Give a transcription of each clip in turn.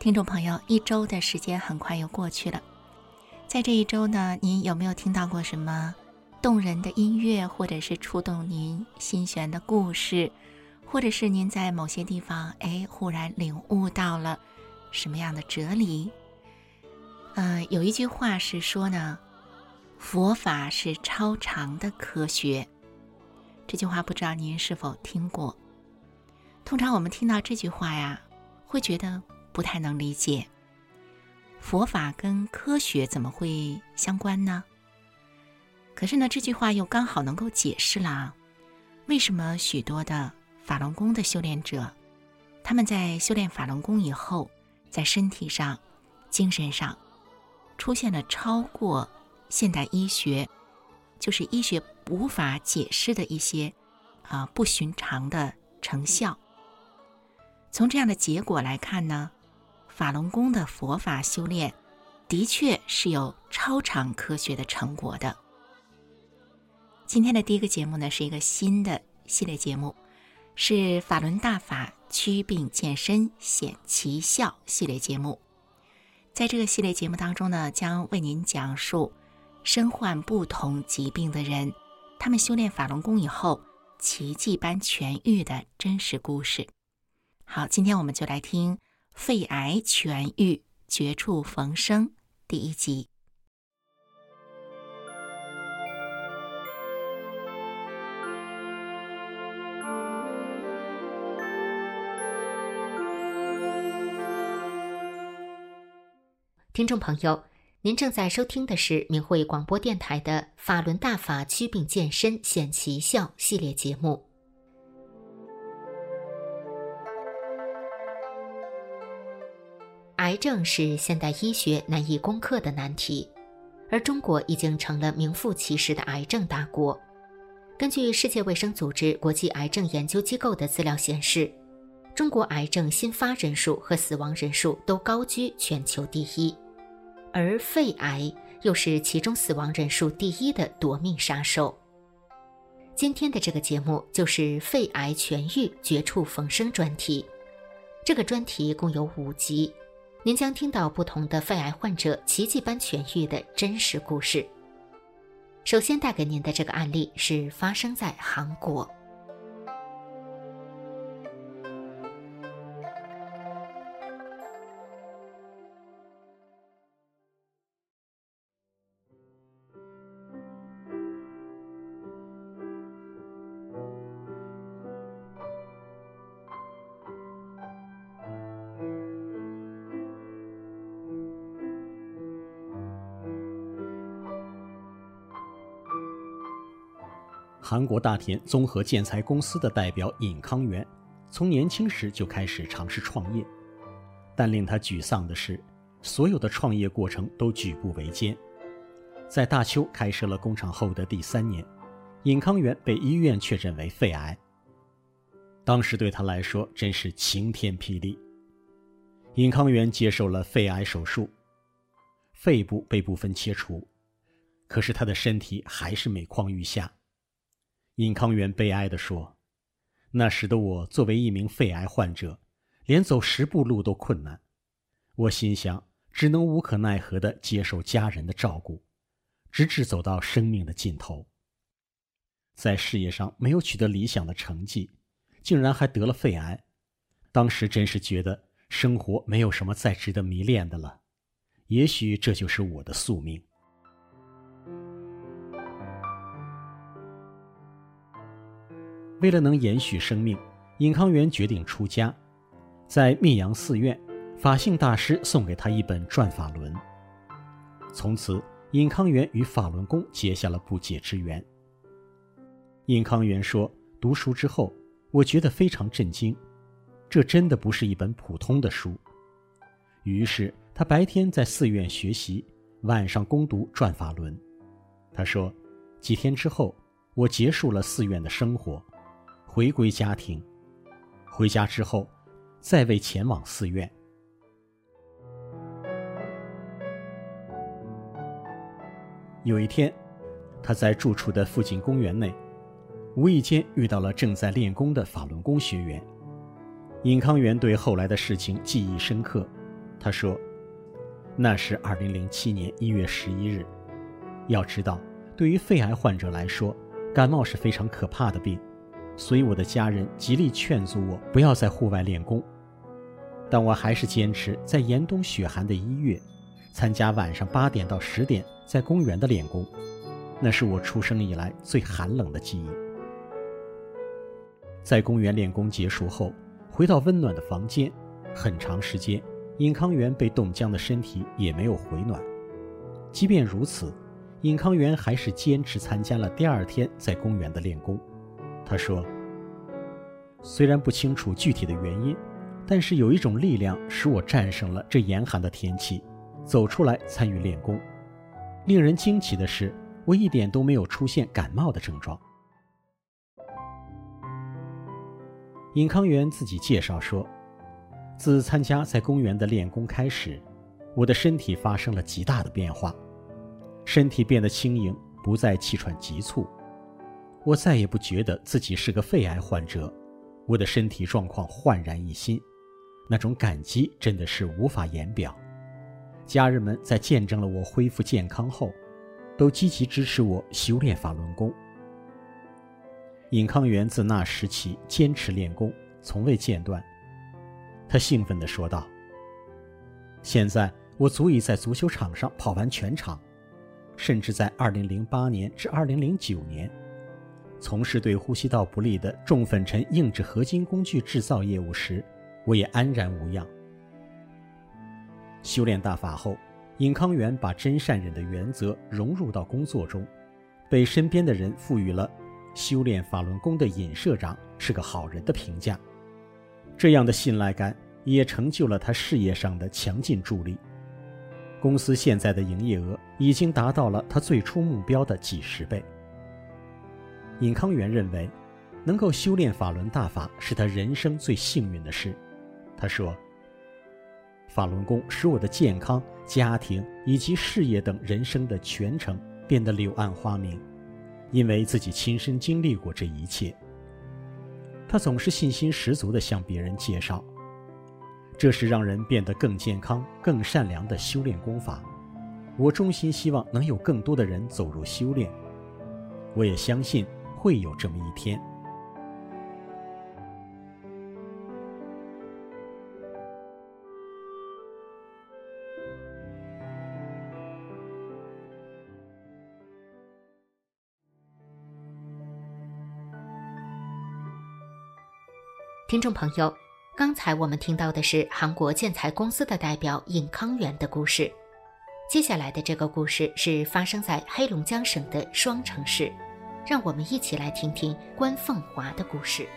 听众朋友，一周的时间很快又过去了，在这一周呢，您有没有听到过什么动人的音乐，或者是触动您心弦的故事，或者是您在某些地方哎忽然领悟到了什么样的哲理？呃，有一句话是说呢，佛法是超常的科学。这句话不知道您是否听过？通常我们听到这句话呀，会觉得不太能理解。佛法跟科学怎么会相关呢？可是呢，这句话又刚好能够解释了为什么许多的法轮功的修炼者，他们在修炼法轮功以后，在身体上、精神上。出现了超过现代医学，就是医学无法解释的一些啊不寻常的成效。从这样的结果来看呢，法轮功的佛法修炼的确是有超常科学的成果的。今天的第一个节目呢，是一个新的系列节目，是法轮大法祛病健身显奇效系列节目。在这个系列节目当中呢，将为您讲述身患不同疾病的人，他们修炼法轮功以后奇迹般痊愈的真实故事。好，今天我们就来听肺癌痊愈、绝处逢生第一集。听众朋友，您正在收听的是明慧广播电台的《法轮大法祛病健身显奇效》系列节目。癌症是现代医学难以攻克的难题，而中国已经成了名副其实的癌症大国。根据世界卫生组织国际癌症研究机构的资料显示，中国癌症新发人数和死亡人数都高居全球第一。而肺癌又是其中死亡人数第一的夺命杀手。今天的这个节目就是肺癌痊愈、绝处逢生专题。这个专题共有五集，您将听到不同的肺癌患者奇迹般痊愈的真实故事。首先带给您的这个案例是发生在韩国。韩国大田综合建材公司的代表尹康元，从年轻时就开始尝试创业，但令他沮丧的是，所有的创业过程都举步维艰。在大邱开设了工厂后的第三年，尹康元被医院确诊为肺癌。当时对他来说真是晴天霹雳。尹康元接受了肺癌手术，肺部被部分切除，可是他的身体还是每况愈下。尹康元悲哀地说：“那时的我作为一名肺癌患者，连走十步路都困难。我心想，只能无可奈何地接受家人的照顾，直至走到生命的尽头。在事业上没有取得理想的成绩，竟然还得了肺癌。当时真是觉得生活没有什么再值得迷恋的了。也许这就是我的宿命。”为了能延续生命，尹康元决定出家。在密阳寺院，法性大师送给他一本《转法轮》。从此，尹康元与法轮功结下了不解之缘。尹康元说：“读书之后，我觉得非常震惊，这真的不是一本普通的书。于是他白天在寺院学习，晚上攻读《转法轮》。他说，几天之后，我结束了寺院的生活，回归家庭。回家之后，再未前往寺院。有一天，他在住处的附近公园内，无意间遇到了正在练功的法轮功学员。尹康元对后来的事情记忆深刻。他说：“那是二零零七年一月十一日。要知道，对于肺癌患者来说，感冒是非常可怕的病，所以我的家人极力劝阻我不要在户外练功。但我还是坚持在严冬雪寒的一月，参加晚上八点到十点。”在公园的练功，那是我出生以来最寒冷的记忆。在公园练功结束后，回到温暖的房间，很长时间，尹康元被冻僵的身体也没有回暖。即便如此，尹康元还是坚持参加了第二天在公园的练功。他说：“虽然不清楚具体的原因，但是有一种力量使我战胜了这严寒的天气，走出来参与练功。”令人惊奇的是，我一点都没有出现感冒的症状。尹康元自己介绍说，自参加在公园的练功开始，我的身体发生了极大的变化，身体变得轻盈，不再气喘急促，我再也不觉得自己是个肺癌患者，我的身体状况焕然一新，那种感激真的是无法言表。家人们在见证了我恢复健康后，都积极支持我修炼法轮功。尹康元自那时起坚持练功，从未间断。他兴奋地说道：“现在我足以在足球场上跑完全场，甚至在2008年至2009年，从事对呼吸道不利的重粉尘硬质合金工具制造业务时，我也安然无恙。”修炼大法后，尹康元把真善忍的原则融入到工作中，被身边的人赋予了“修炼法轮功的尹社长是个好人”的评价。这样的信赖感也成就了他事业上的强劲助力。公司现在的营业额已经达到了他最初目标的几十倍。尹康元认为，能够修炼法轮大法是他人生最幸运的事。他说。法轮功使我的健康、家庭以及事业等人生的全程变得柳暗花明，因为自己亲身经历过这一切。他总是信心十足地向别人介绍，这是让人变得更健康、更善良的修炼功法。我衷心希望能有更多的人走入修炼，我也相信会有这么一天。听众朋友，刚才我们听到的是韩国建材公司的代表尹康元的故事。接下来的这个故事是发生在黑龙江省的双城市，让我们一起来听听关凤华的故事。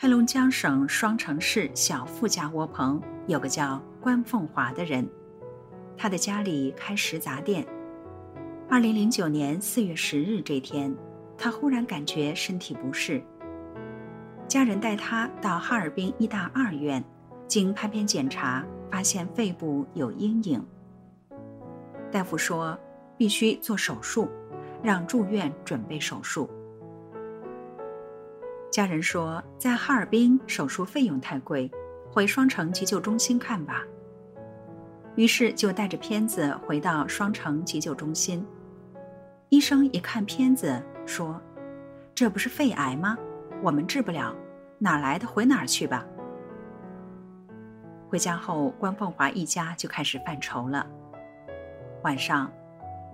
黑龙江省双城市小富家窝棚有个叫关凤华的人，他的家里开食杂店。二零零九年四月十日这天，他忽然感觉身体不适，家人带他到哈尔滨医大二院，经拍片检查，发现肺部有阴影。大夫说必须做手术，让住院准备手术。家人说，在哈尔滨手术费用太贵，回双城急救中心看吧。于是就带着片子回到双城急救中心。医生一看片子，说：“这不是肺癌吗？我们治不了，哪来的回哪儿去吧。”回家后，关凤华一家就开始犯愁了。晚上，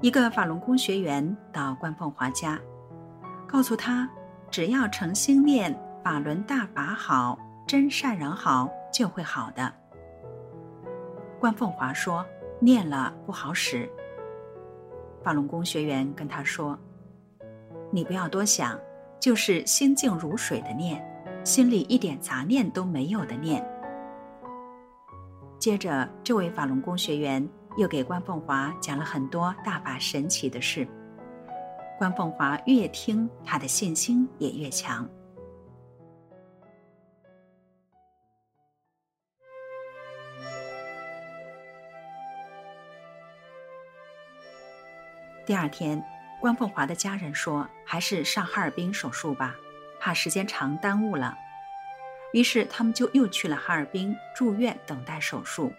一个法轮功学员到关凤华家，告诉他，只要诚心念“法轮大法好，真善人好”，就会好的。关凤华说：“念了不好使。”法轮功学员跟他说：“你不要多想，就是心静如水的念，心里一点杂念都没有的念。”接着，这位法轮功学员又给关凤华讲了很多大法神奇的事。关凤华越听，他的信心也越强。第二天，关凤华的家人说：“还是上哈尔滨手术吧，怕时间长耽误了。”于是他们就又去了哈尔滨住院等待手术。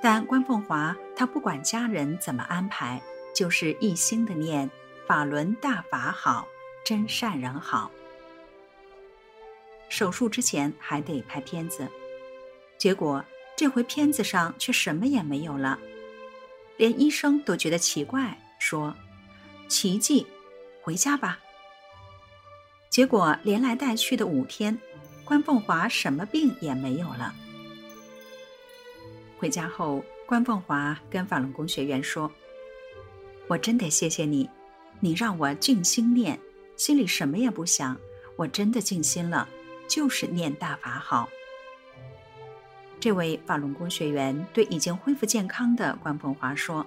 但关凤华他不管家人怎么安排，就是一心的念“法轮大法好，真善人好”。手术之前还得拍片子，结果这回片子上却什么也没有了，连医生都觉得奇怪，说：“奇迹，回家吧。”结果连来带去的五天，关凤华什么病也没有了。回家后，关凤华跟法轮功学员说：“我真得谢谢你，你让我静心念，心里什么也不想，我真的静心了，就是念大法好。”这位法轮功学员对已经恢复健康的关凤华说：“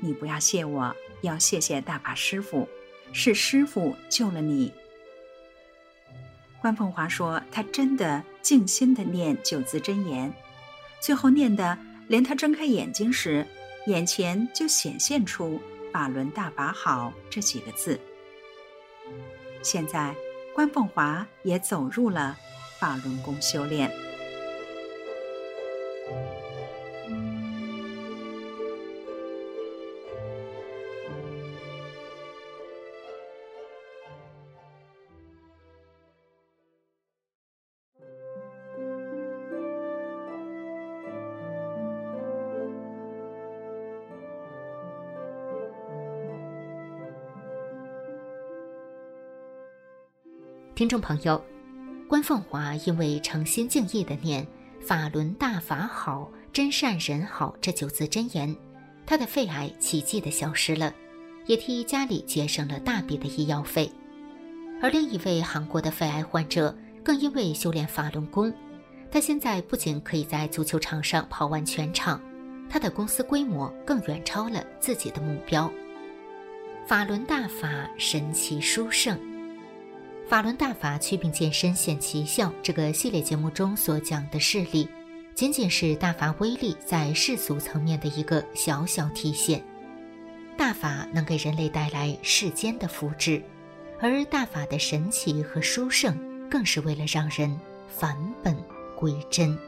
你不要谢我，要谢谢大法师傅，是师傅救了你。”关凤华说：“他真的静心的念九字真言，最后念的连他睁开眼睛时，眼前就显现出‘法轮大法好’这几个字。现在，关凤华也走入了法轮功修炼。”听众朋友，关凤华因为诚心敬意的念“法轮大法好，真善人好”这九字真言，他的肺癌奇迹的消失了，也替家里节省了大笔的医药费。而另一位韩国的肺癌患者，更因为修炼法轮功，他现在不仅可以在足球场上跑完全场，他的公司规模更远超了自己的目标。法轮大法神奇殊胜。法轮大法祛病健身显奇效这个系列节目中所讲的事例，仅仅是大法威力在世俗层面的一个小小体现。大法能给人类带来世间的福祉，而大法的神奇和殊胜，更是为了让人返本归真。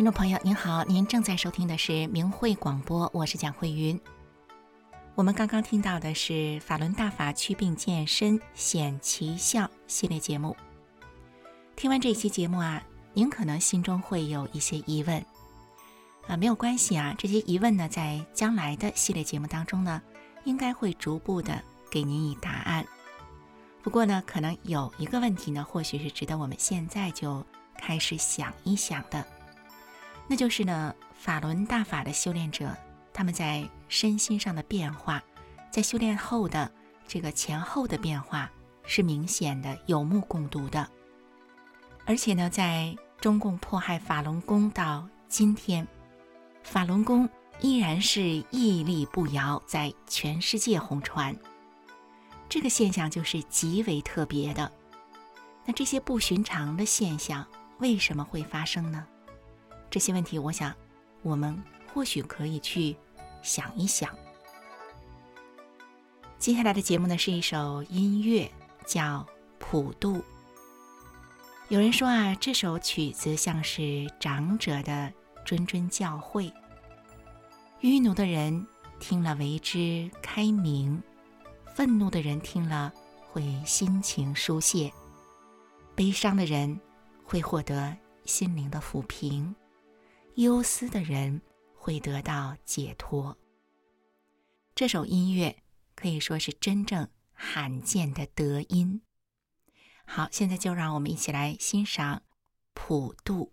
听众朋友您好，您正在收听的是明慧广播，我是蒋慧云。我们刚刚听到的是法轮大法祛病健身显奇效系列节目。听完这期节目啊，您可能心中会有一些疑问啊，没有关系啊，这些疑问呢，在将来的系列节目当中呢，应该会逐步的给您以答案。不过呢，可能有一个问题呢，或许是值得我们现在就开始想一想的。那就是呢，法轮大法的修炼者，他们在身心上的变化，在修炼后的这个前后的变化是明显的、有目共睹的。而且呢，在中共迫害法轮功到今天，法轮功依然是屹立不摇，在全世界红传。这个现象就是极为特别的。那这些不寻常的现象为什么会发生呢？这些问题，我想，我们或许可以去想一想。接下来的节目呢，是一首音乐，叫《普渡》。有人说啊，这首曲子像是长者的谆谆教诲，愚奴的人听了为之开明，愤怒的人听了会心情舒泄，悲伤的人会获得心灵的抚平。忧思的人会得到解脱。这首音乐可以说是真正罕见的德音。好，现在就让我们一起来欣赏《普渡》。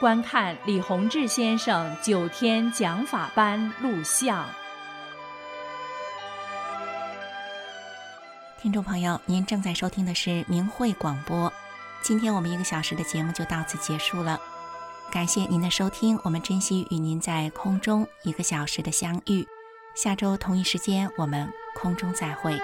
观看李洪志先生九天讲法班录像。听众朋友，您正在收听的是明慧广播。今天我们一个小时的节目就到此结束了，感谢您的收听，我们珍惜与您在空中一个小时的相遇。下周同一时间，我们空中再会。